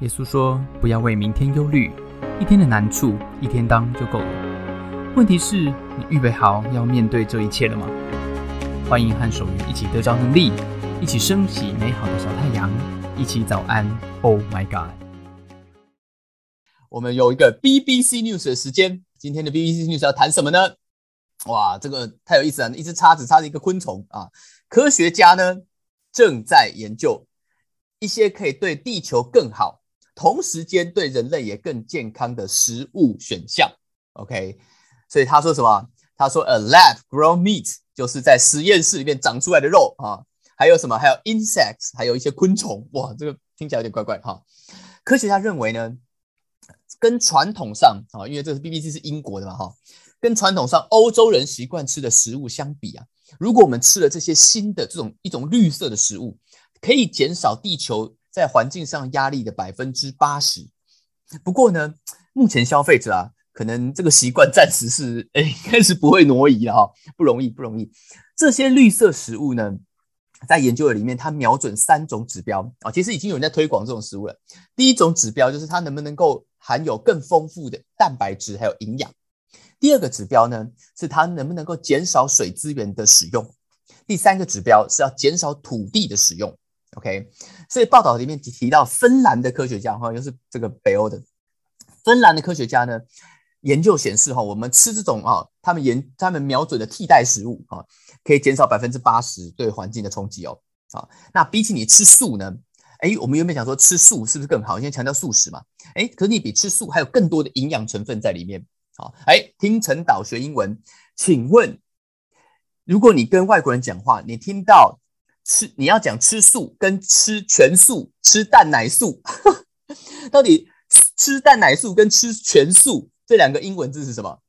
耶稣说：“不要为明天忧虑，一天的难处一天当就够了。问题是，你预备好要面对这一切了吗？”欢迎和守愚一起得着能力，一起升起美好的小太阳，一起早安。Oh my God！我们有一个 BBC News 的时间，今天的 BBC News 要谈什么呢？哇，这个太有意思了！一只叉子插着一个昆虫啊，科学家呢正在研究一些可以对地球更好。同时间对人类也更健康的食物选项，OK，所以他说什么？他说 A lab-grown meat 就是在实验室里面长出来的肉啊，还有什么？还有 insects，还有一些昆虫。哇，这个听起来有点怪怪哈。科学家认为呢，跟传统上啊，因为这是 BBC 是英国的嘛哈，跟传统上欧洲人习惯吃的食物相比啊，如果我们吃了这些新的这种一种绿色的食物，可以减少地球。在环境上压力的百分之八十。不过呢，目前消费者啊，可能这个习惯暂时是哎，开始不会挪移了哈，不容易，不容易。这些绿色食物呢，在研究的里面，它瞄准三种指标啊，其实已经有人在推广这种食物了。第一种指标就是它能不能够含有更丰富的蛋白质还有营养。第二个指标呢，是它能不能够减少水资源的使用。第三个指标是要减少土地的使用。OK，所以报道里面提到芬兰的科学家哈，又是这个北欧的芬兰的科学家呢，研究显示哈，我们吃这种啊，他们研他们瞄准的替代食物啊，可以减少百分之八十对环境的冲击哦。啊，那比起你吃素呢？哎，我们原本想说吃素是不是更好？因为强调素食嘛。哎，可是你比吃素还有更多的营养成分在里面。好，哎，听陈导学英文，请问，如果你跟外国人讲话，你听到？吃你要讲吃素跟吃全素，吃蛋奶素，到底吃蛋奶素跟吃全素这两个英文字是什么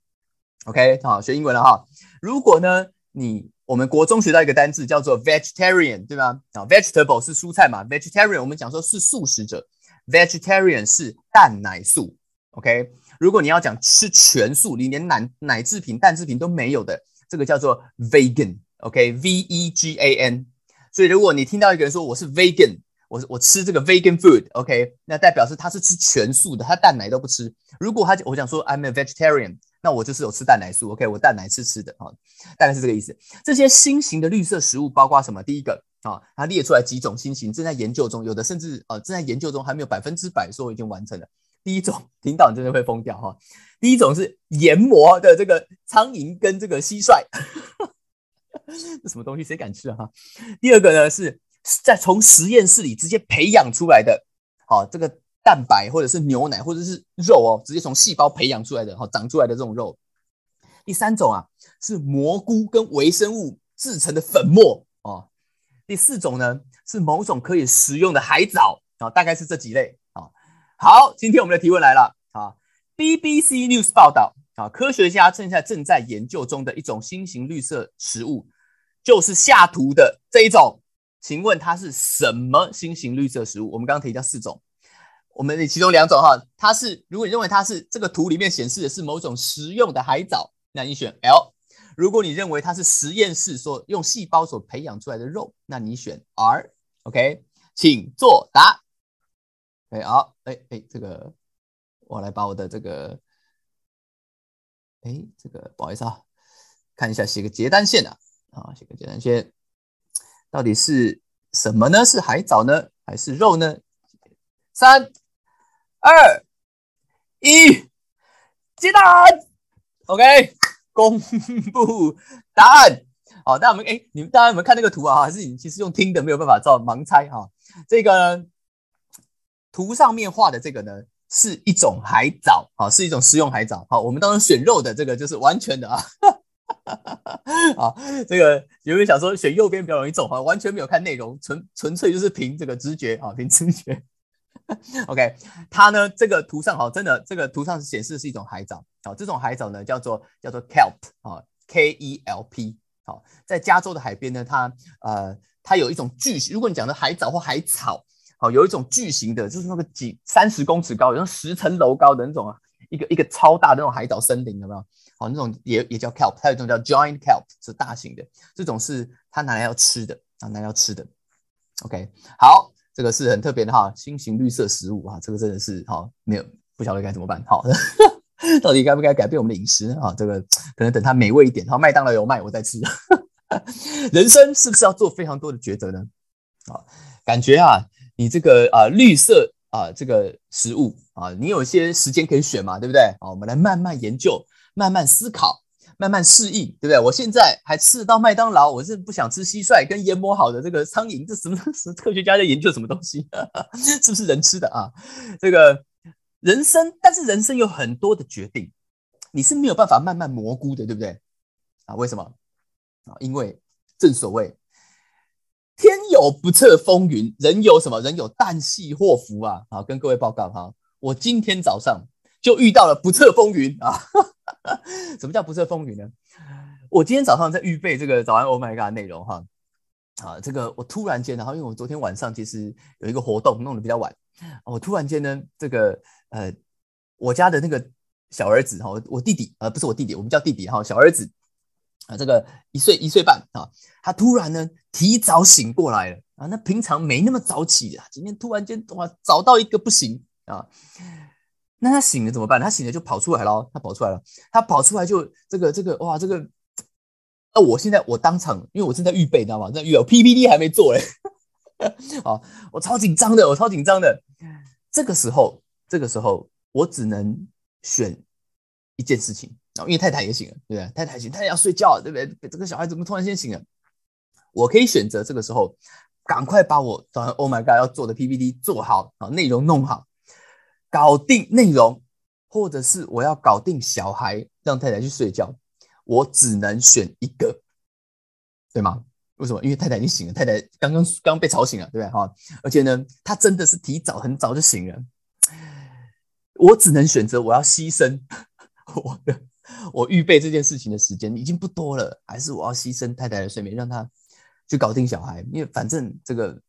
？OK，好，学英文了哈。如果呢，你我们国中学到一个单字叫做 vegetarian，对吗？啊，vegetable 是蔬菜嘛，vegetarian 我们讲说是素食者，vegetarian 是蛋奶素。OK，如果你要讲吃全素，你连奶奶制品、蛋制品都没有的，这个叫做 vegan。OK，V E G A N。所以，如果你听到一个人说我是 vegan，我我吃这个 vegan food，OK，那代表是他是吃全素的，他蛋奶都不吃。如果他我想说 I'm a vegetarian，那我就是有吃蛋奶素，OK，我蛋奶吃吃的啊，大概是这个意思。这些新型的绿色食物包括什么？第一个啊，它列出来几种新型正在研究中，有的甚至呃正在研究中，还没有百分之百说已经完成了。第一种听到你真的会疯掉哈。第一种是研磨的这个苍蝇跟这个蟋蟀。这 什么东西？谁敢吃啊？第二个呢，是在从实验室里直接培养出来的，好，这个蛋白或者是牛奶或者是肉哦，直接从细胞培养出来的，好，长出来的这种肉。第三种啊，是蘑菇跟微生物制成的粉末哦。第四种呢，是某种可以食用的海藻啊，大概是这几类啊。好，今天我们的提问来了啊，BBC News 报道。啊，科学家正在正在研究中的一种新型绿色食物，就是下图的这一种。请问它是什么新型绿色食物？我们刚刚提到四种，我们其中两种哈，它是如果你认为它是这个图里面显示的是某种食用的海藻，那你选 L；如果你认为它是实验室所用细胞所培养出来的肉，那你选 R。OK，请作答。哎，好，哎哎，这个我来把我的这个。哎，这个不好意思啊，看一下写个结单线啊，啊，写个简单先，到底是什么呢？是海藻呢，还是肉呢？三、二、一，接单，OK，公布答案。好，那我们哎，你们大家有没有看那个图啊？还是你其实用听的没有办法照盲猜哈？这个图上面画的这个呢？是一种海藻，好，是一种食用海藻，好，我们当中选肉的这个就是完全的啊，好，这个有没有想说选右边比较容易中？哈，完全没有看内容，纯纯粹就是凭这个直觉啊，凭直觉。OK，它呢这个图上好，真的这个图上显示是一种海藻，好，这种海藻呢叫做叫做 kelp 啊，K E L P，好，在加州的海边呢，它呃它有一种巨型，如果你讲的海藻或海草。好，有一种巨型的，就是那个几三十公尺高，有像十层楼高的那种啊，一个一个超大的那种海藻森林，有没有？好，那种也也叫 kelp，还有一种叫 giant kelp，是大型的，这种是它拿来要吃的，啊，拿来要吃的。OK，好，这个是很特别的哈，新型绿色食物啊，这个真的是哈，没有不晓得该怎么办，好，到底该不该改变我们的饮食啊？这个可能等它美味一点，好，麦当劳有卖我再吃。人生是不是要做非常多的抉择呢？啊，感觉啊，你这个啊绿色啊这个食物啊，你有一些时间可以选嘛，对不对？啊，我们来慢慢研究，慢慢思考。慢慢适应，对不对？我现在还吃得到麦当劳，我是不想吃蟋蟀跟研磨好的这个苍蝇，这什么？是 科学家在研究什么东西？是不是人吃的啊？这个人生，但是人生有很多的决定，你是没有办法慢慢蘑菇的，对不对？啊，为什么？啊，因为正所谓天有不测风云，人有什么？人有旦夕祸福啊！好，跟各位报告哈，我今天早上就遇到了不测风云啊！什么叫不测风云呢？我今天早上在预备这个早安 Oh my God 内容哈，啊，这个我突然间，然后因为我昨天晚上其实有一个活动弄得比较晚，我突然间呢，这个呃，我家的那个小儿子哈，我弟弟呃，不是我弟弟，我们叫弟弟哈，小儿子啊，这个一岁一岁半啊，他突然呢提早醒过来了啊，那平常没那么早起啊，今天突然间哇，早到一个不行啊。那他醒了怎么办？他醒了就跑出来了，他跑出来了，他跑出来就这个这个哇，这个，那我现在我当场，因为我正在预备，你知道吗？在预备 PPT 还没做嘞，啊，我超紧张的，我超紧张的。这个时候，这个时候我只能选一件事情，因为太太也醒了，对不对？太太醒，太太要睡觉，对不对？这个小孩怎么突然间醒了？我可以选择这个时候赶快把我早上 Oh my God 要做的 PPT 做好啊，内容弄好。搞定内容，或者是我要搞定小孩，让太太去睡觉，我只能选一个，对吗？为什么？因为太太已经醒了，太太刚刚刚被吵醒了，对不对？哈，而且呢，她真的是提早很早就醒了，我只能选择我要牺牲 我的我预备这件事情的时间已经不多了，还是我要牺牲太太的睡眠，让她去搞定小孩，因为反正这个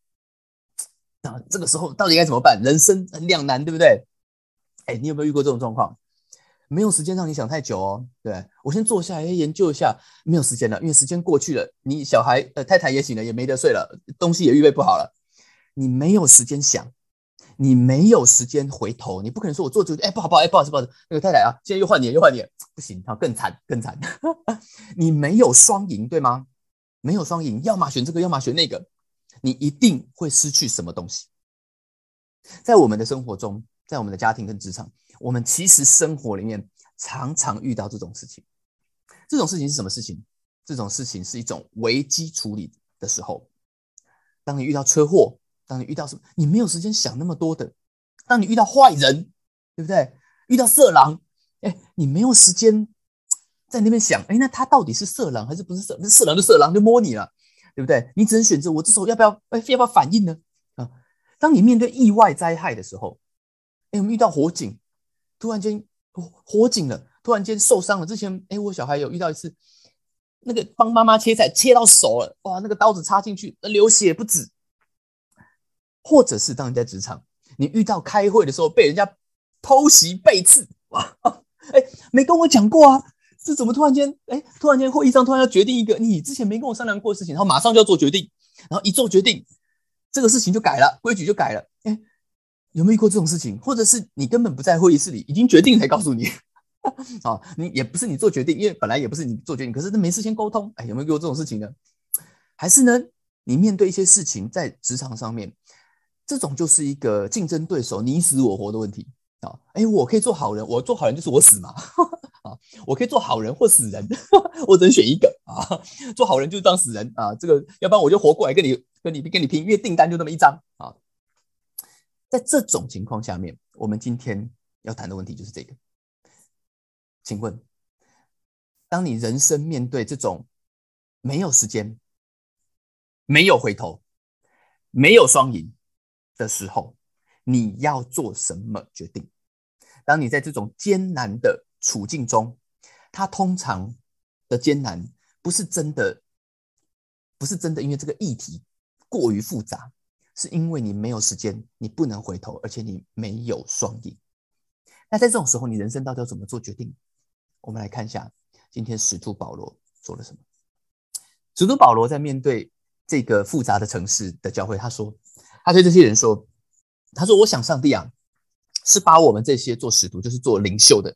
啊，这个时候到底该怎么办？人生很两难，对不对？哎，你有没有遇过这种状况？没有时间让你想太久哦。对我先坐下来研究一下，没有时间了，因为时间过去了，你小孩呃太太也醒了，也没得睡了，东西也预备不好了，你没有时间想，你没有时间回头，你不可能说我做主哎不好不好哎不好意思不好意思那个太太啊，现在又换你又换你，不行，好更惨更惨，你没有双赢对吗？没有双赢，要么选这个，要么选那个，你一定会失去什么东西。在我们的生活中。在我们的家庭跟职场，我们其实生活里面常常遇到这种事情。这种事情是什么事情？这种事情是一种危机处理的时候。当你遇到车祸，当你遇到什么，你没有时间想那么多的。当你遇到坏人，对不对？遇到色狼，哎，你没有时间在那边想，哎，那他到底是色狼还是不是色？那色狼就色狼就摸你了，对不对？你只能选择我这时候要不要，哎，要不要反应呢？啊，当你面对意外灾害的时候。哎，我们遇到火警，突然间火火警了，突然间受伤了。之前，哎，我小孩有遇到一次，那个帮妈妈切菜切到手了，哇，那个刀子插进去，流血不止。或者是当你在职场，你遇到开会的时候被人家偷袭背刺，哇，哎，没跟我讲过啊，这怎么突然间，哎，突然间会议上突然要决定一个你之前没跟我商量过的事情，然后马上就要做决定，然后一做决定，这个事情就改了，规矩就改了，哎。有没有遇过这种事情？或者是你根本不在会议室里，已经决定才告诉你？啊，你也不是你做决定，因为本来也不是你做决定，可是没事先沟通。哎，有没有遇过这种事情呢？还是呢？你面对一些事情在职场上面，这种就是一个竞争对手你死我活的问题啊！哎，我可以做好人，我做好人就是我死嘛？啊，我可以做好人或死人，我只能选一个啊！做好人就是当死人啊！这个要不然我就活过来跟你跟你跟你拼，因为订单就那么一张啊！在这种情况下面，我们今天要谈的问题就是这个。请问，当你人生面对这种没有时间、没有回头、没有双赢的时候，你要做什么决定？当你在这种艰难的处境中，它通常的艰难不是真的，不是真的，因为这个议题过于复杂。是因为你没有时间，你不能回头，而且你没有双赢。那在这种时候，你人生到底要怎么做决定？我们来看一下今天使徒保罗做了什么。使徒保罗在面对这个复杂的城市的教会，他说：“他对这些人说：“他说，我想上帝啊，是把我们这些做使徒，就是做领袖的，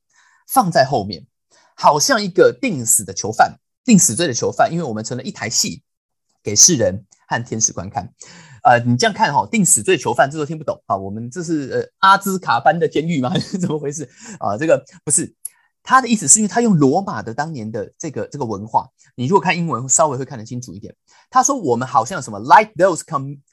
放在后面，好像一个定死的囚犯，定死罪的囚犯，因为我们成了一台戏，给世人和天使观看。呃，你这样看哈，定死罪囚犯，这都听不懂啊。我们这是呃阿兹卡班的监狱吗？怎么回事啊？这个不是。”他的意思是因为他用罗马的当年的这个这个文化，你如果看英文稍微会看得清楚一点。他说我们好像什么，like those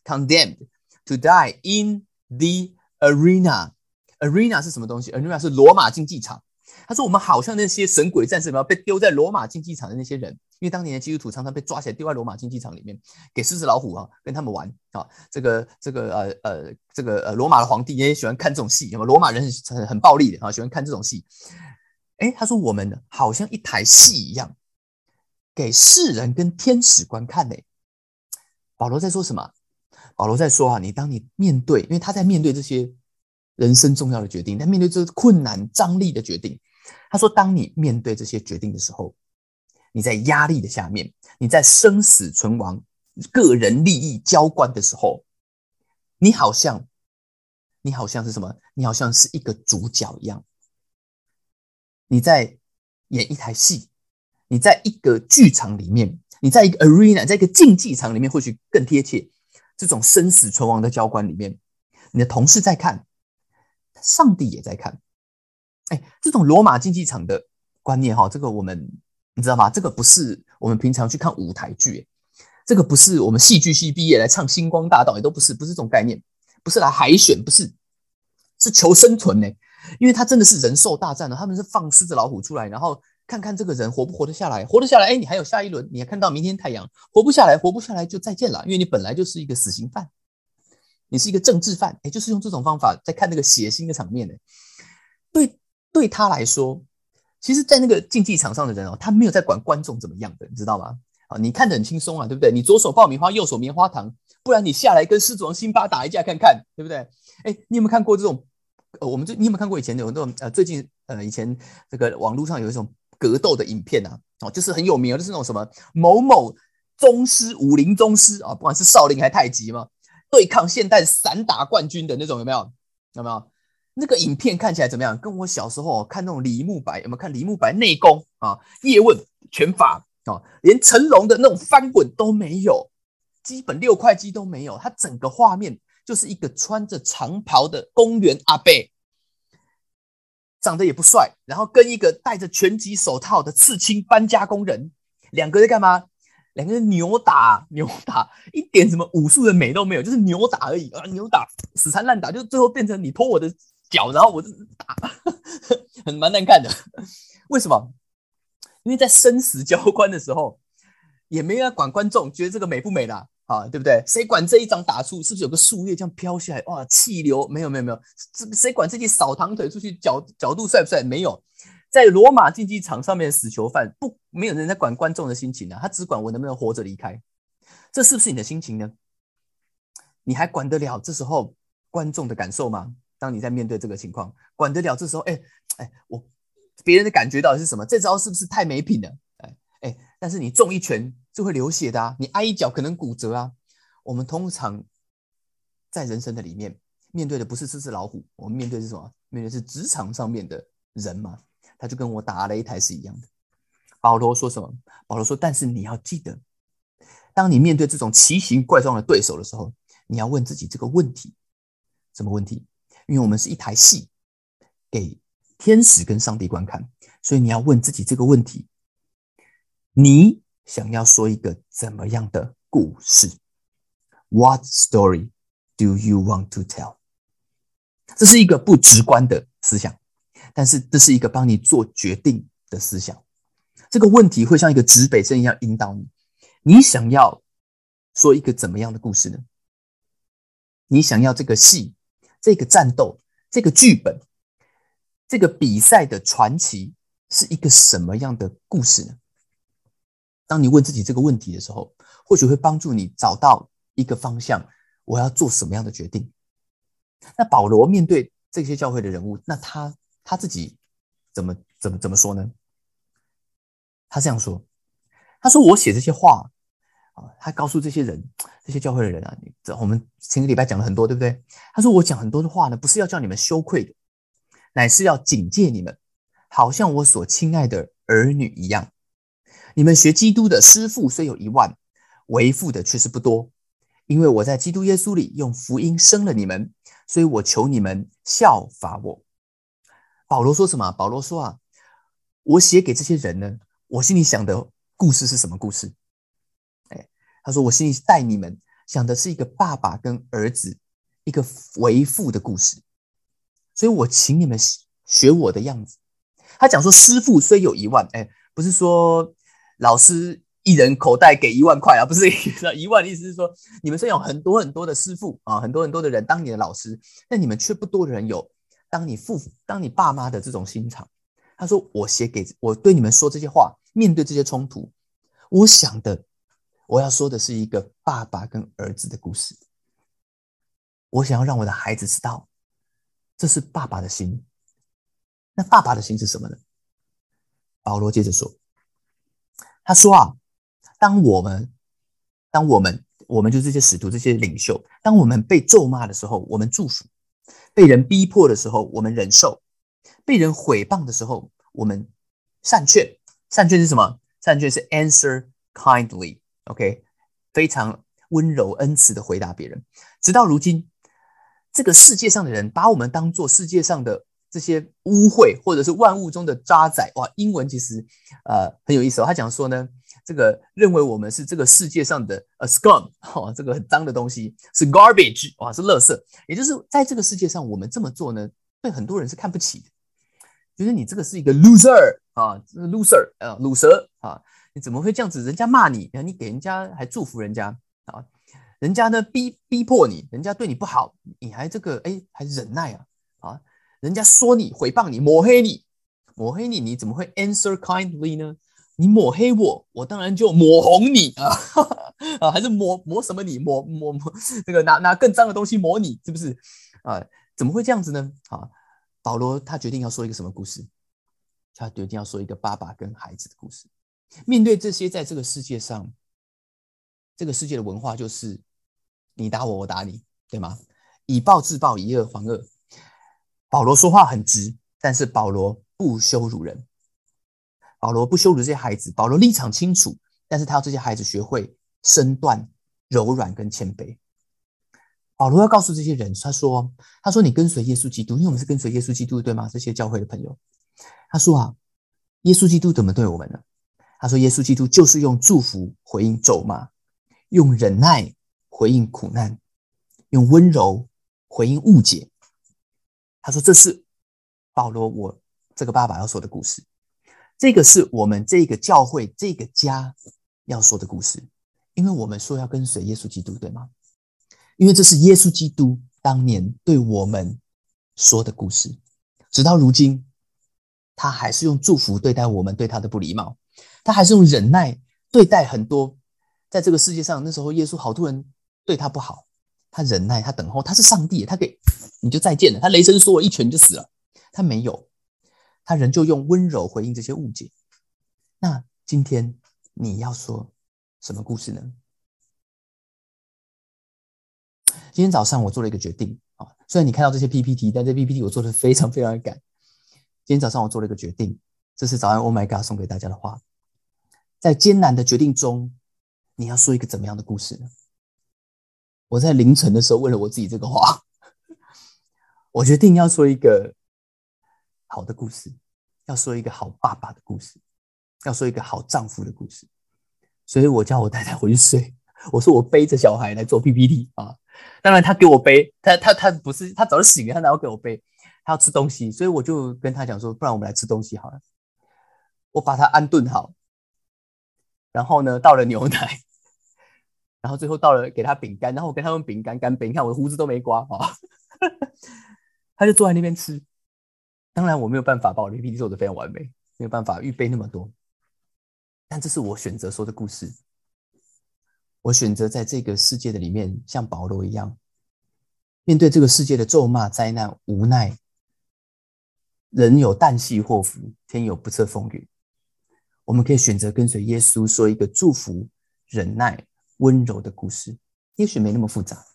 condemned to die in the arena。arena 是什么东西？arena 是罗马竞技场。他说我们好像那些神鬼战士，什么被丢在罗马竞技场的那些人，因为当年的基督徒常常被抓起来丢在罗马竞技场里面，给狮子老虎啊跟他们玩啊。这个这个呃呃这个呃罗马的皇帝也喜欢看这种戏，什么罗马人很很很暴力的啊，喜欢看这种戏。哎，他说我们好像一台戏一样，给世人跟天使观看呢。保罗在说什么？保罗在说啊，你当你面对，因为他在面对这些人生重要的决定，在面对这困难张力的决定。他说，当你面对这些决定的时候，你在压力的下面，你在生死存亡、个人利益交关的时候，你好像，你好像是什么？你好像是一个主角一样。你在演一台戏，你在一个剧场里面，你在一个 arena，在一个竞技场里面，或许更贴切。这种生死存亡的交关里面，你的同事在看，上帝也在看。哎，这种罗马竞技场的观念哈，这个我们你知道吗？这个不是我们平常去看舞台剧，这个不是我们戏剧系毕业来唱星光大道，也都不是，不是这种概念，不是来海选，不是，是求生存呢。因为他真的是人兽大战了，他们是放狮子老虎出来，然后看看这个人活不活得下来，活得下来，哎，你还有下一轮，你还看到明天太阳，活不下来，活不下来就再见了，因为你本来就是一个死刑犯，你是一个政治犯，哎，就是用这种方法在看那个血腥的场面呢。对，对他来说，其实，在那个竞技场上的人哦，他没有在管观众怎么样的，你知道吗？啊，你看得很轻松啊，对不对？你左手爆米花，右手棉花糖，不然你下来跟狮子王辛巴打一架看看，对不对？哎，你有没有看过这种？呃，我们最你有没有看过以前有那种呃，最近呃，以前这个网络上有一种格斗的影片啊，哦，就是很有名，就是那种什么某某宗师、武林宗师啊，不管是少林还是太极嘛，对抗现代散打冠军的那种，有没有？有没有？那个影片看起来怎么样？跟我小时候看那种李慕白有没有看李慕白内功啊、叶问拳法啊，连成龙的那种翻滚都没有，基本六块肌都没有，它整个画面。就是一个穿着长袍的公园阿伯，长得也不帅，然后跟一个戴着拳击手套的刺青搬家工人，两个在干嘛？两个人扭打，扭打，一点什么武术的美都没有，就是扭打而已啊！扭打，死缠烂打，就最后变成你拖我的脚，然后我就打，很蛮难看的。为什么？因为在生死交关的时候，也没人管观众觉得这个美不美啦。啊对不对？谁管这一掌打出是不是有个树叶这样飘下来？哇，气流没有没有没有，这谁管这记扫堂腿出去角角度帅不帅？没有，在罗马竞技场上面死囚犯不没有人在管观众的心情啊，他只管我能不能活着离开。这是不是你的心情呢？你还管得了这时候观众的感受吗？当你在面对这个情况，管得了这时候？哎哎，我别人的感觉到底是什么？这招是不是太没品了？但是你中一拳。是会流血的啊！你挨一脚可能骨折啊！我们通常在人生的里面面对的不是狮子老虎，我们面对是什么？面对是职场上面的人嘛？他就跟我打擂台是一样的。保罗说什么？保罗说：“但是你要记得，当你面对这种奇形怪状的对手的时候，你要问自己这个问题：什么问题？因为我们是一台戏，给天使跟上帝观看，所以你要问自己这个问题：你。”想要说一个怎么样的故事？What story do you want to tell？这是一个不直观的思想，但是这是一个帮你做决定的思想。这个问题会像一个指北针一样引导你。你想要说一个怎么样的故事呢？你想要这个戏、这个战斗、这个剧本、这个比赛的传奇是一个什么样的故事呢？当你问自己这个问题的时候，或许会帮助你找到一个方向。我要做什么样的决定？那保罗面对这些教会的人物，那他他自己怎么怎么怎么说呢？他这样说：“他说我写这些话啊，他告诉这些人，这些教会的人啊，这我们前个礼拜讲了很多，对不对？他说我讲很多的话呢，不是要叫你们羞愧的，乃是要警戒你们，好像我所亲爱的儿女一样。你们学基督的师傅虽有一万，为父的却是不多，因为我在基督耶稣里用福音生了你们，所以我求你们效法我。保罗说什么？保罗说啊，我写给这些人呢，我心里想的故事是什么故事？哎，他说我心里带你们想的是一个爸爸跟儿子，一个为父的故事，所以我请你们学我的样子。他讲说，师傅虽有一万，哎，不是说。老师一人口袋给一万块啊，不是一万的意思是说，你们虽然有很多很多的师傅啊，很多很多的人当你的老师，但你们却不多的人有当你父当你爸妈的这种心肠。他说：“我写给我对你们说这些话，面对这些冲突，我想的我要说的是一个爸爸跟儿子的故事。我想要让我的孩子知道，这是爸爸的心。那爸爸的心是什么呢？”保罗接着说。他说啊，当我们，当我们，我们就这些使徒、这些领袖，当我们被咒骂的时候，我们祝福；被人逼迫的时候，我们忍受；被人毁谤的时候，我们善劝。善劝是什么？善劝是 answer kindly，OK，非常温柔、恩慈的回答别人。直到如今，这个世界上的人把我们当做世界上的。这些污秽，或者是万物中的渣滓，哇！英文其实呃很有意思哦。他讲说呢，这个认为我们是这个世界上的 a scum，哈，这个很脏的东西是 garbage，哇，是垃圾。也就是在这个世界上，我们这么做呢，被很多人是看不起的，觉得你这个是一个 loser 啊，loser 啊，卤蛇啊，你怎么会这样子？人家骂你，你给人家还祝福人家啊，人家呢逼逼迫你，人家对你不好，你还这个哎还忍耐啊啊。人家说你诽谤你抹黑你抹黑你，你怎么会 answer kindly 呢？你抹黑我，我当然就抹红你啊 啊！还是抹抹什么你抹抹抹这个拿拿更脏的东西抹你，是不是啊？怎么会这样子呢？啊，保罗他决定要说一个什么故事？他决定要说一个爸爸跟孩子的故事。面对这些在这个世界上，这个世界的文化就是你打我，我打你，对吗？以暴制暴，以恶还恶。保罗说话很直，但是保罗不羞辱人。保罗不羞辱这些孩子，保罗立场清楚，但是他要这些孩子学会身段柔软跟谦卑。保罗要告诉这些人，他说：“他说你跟随耶稣基督，因为我们是跟随耶稣基督，对吗？这些教会的朋友，他说啊，耶稣基督怎么对我们呢？他说，耶稣基督就是用祝福回应咒骂，用忍耐回应苦难，用温柔回应误解。”他说：“这是保罗，我这个爸爸要说的故事。这个是我们这个教会、这个家要说的故事。因为我们说要跟随耶稣基督，对吗？因为这是耶稣基督当年对我们说的故事。直到如今，他还是用祝福对待我们对他的不礼貌，他还是用忍耐对待很多在这个世界上那时候耶稣好多人对他不好。”他忍耐，他等候，他是上帝，他给你就再见了。他雷声说，我一拳就死了。他没有，他仍旧用温柔回应这些误解。那今天你要说什么故事呢？今天早上我做了一个决定啊，虽然你看到这些 PPT，但这 PPT 我做的非常非常的赶。今天早上我做了一个决定，这是早安 Oh My God 送给大家的话，在艰难的决定中，你要说一个怎么样的故事呢？我在凌晨的时候问了我自己这个话，我决定要说一个好的故事，要说一个好爸爸的故事，要说一个好丈夫的故事。所以我叫我太太回去睡。我说我背着小孩来做 PPT 啊，当然他给我背，他他他不是他早就醒了，他哪要给我背？他要吃东西，所以我就跟他讲说，不然我们来吃东西好了。我把他安顿好，然后呢，倒了牛奶。然后最后倒了给他饼干，然后我跟他用饼干干杯，你看我的胡子都没刮啊，他就坐在那边吃。当然我没有办法把我的 PPT 做的非常完美，没有办法预备那么多，但这是我选择说的故事。我选择在这个世界的里面，像保罗一样，面对这个世界的咒骂、灾难、无奈，人有旦夕祸福，天有不测风云，我们可以选择跟随耶稣，说一个祝福、忍耐。温柔的故事，也许没那么复杂，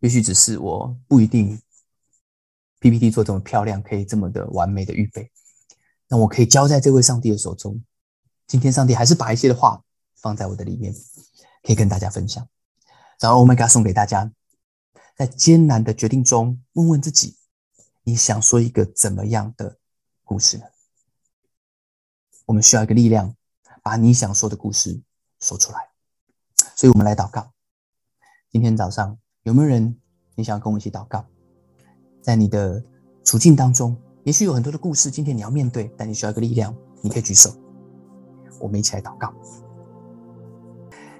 也许只是我不一定 PPT 做这么漂亮，可以这么的完美的预备，那我可以交在这位上帝的手中。今天上帝还是把一些的话放在我的里面，可以跟大家分享。然后 Oh my God 送给大家，在艰难的决定中，问问自己，你想说一个怎么样的故事呢？我们需要一个力量，把你想说的故事说出来。所以，我们来祷告。今天早上有没有人你想跟我一起祷告？在你的处境当中，也许有很多的故事，今天你要面对，但你需要一个力量，你可以举手。我们一起来祷告。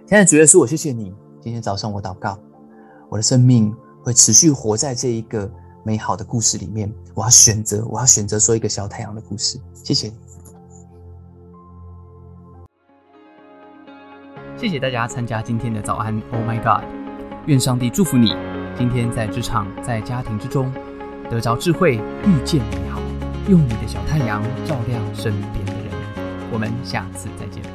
现在主耶稣，我谢谢你。今天早上我祷告，我的生命会持续活在这一个美好的故事里面。我要选择，我要选择说一个小太阳的故事。谢谢你。谢谢大家参加今天的早安，Oh my God！愿上帝祝福你，今天在职场、在家庭之中得着智慧，遇见美好，用你的小太阳照亮身边的人。我们下次再见。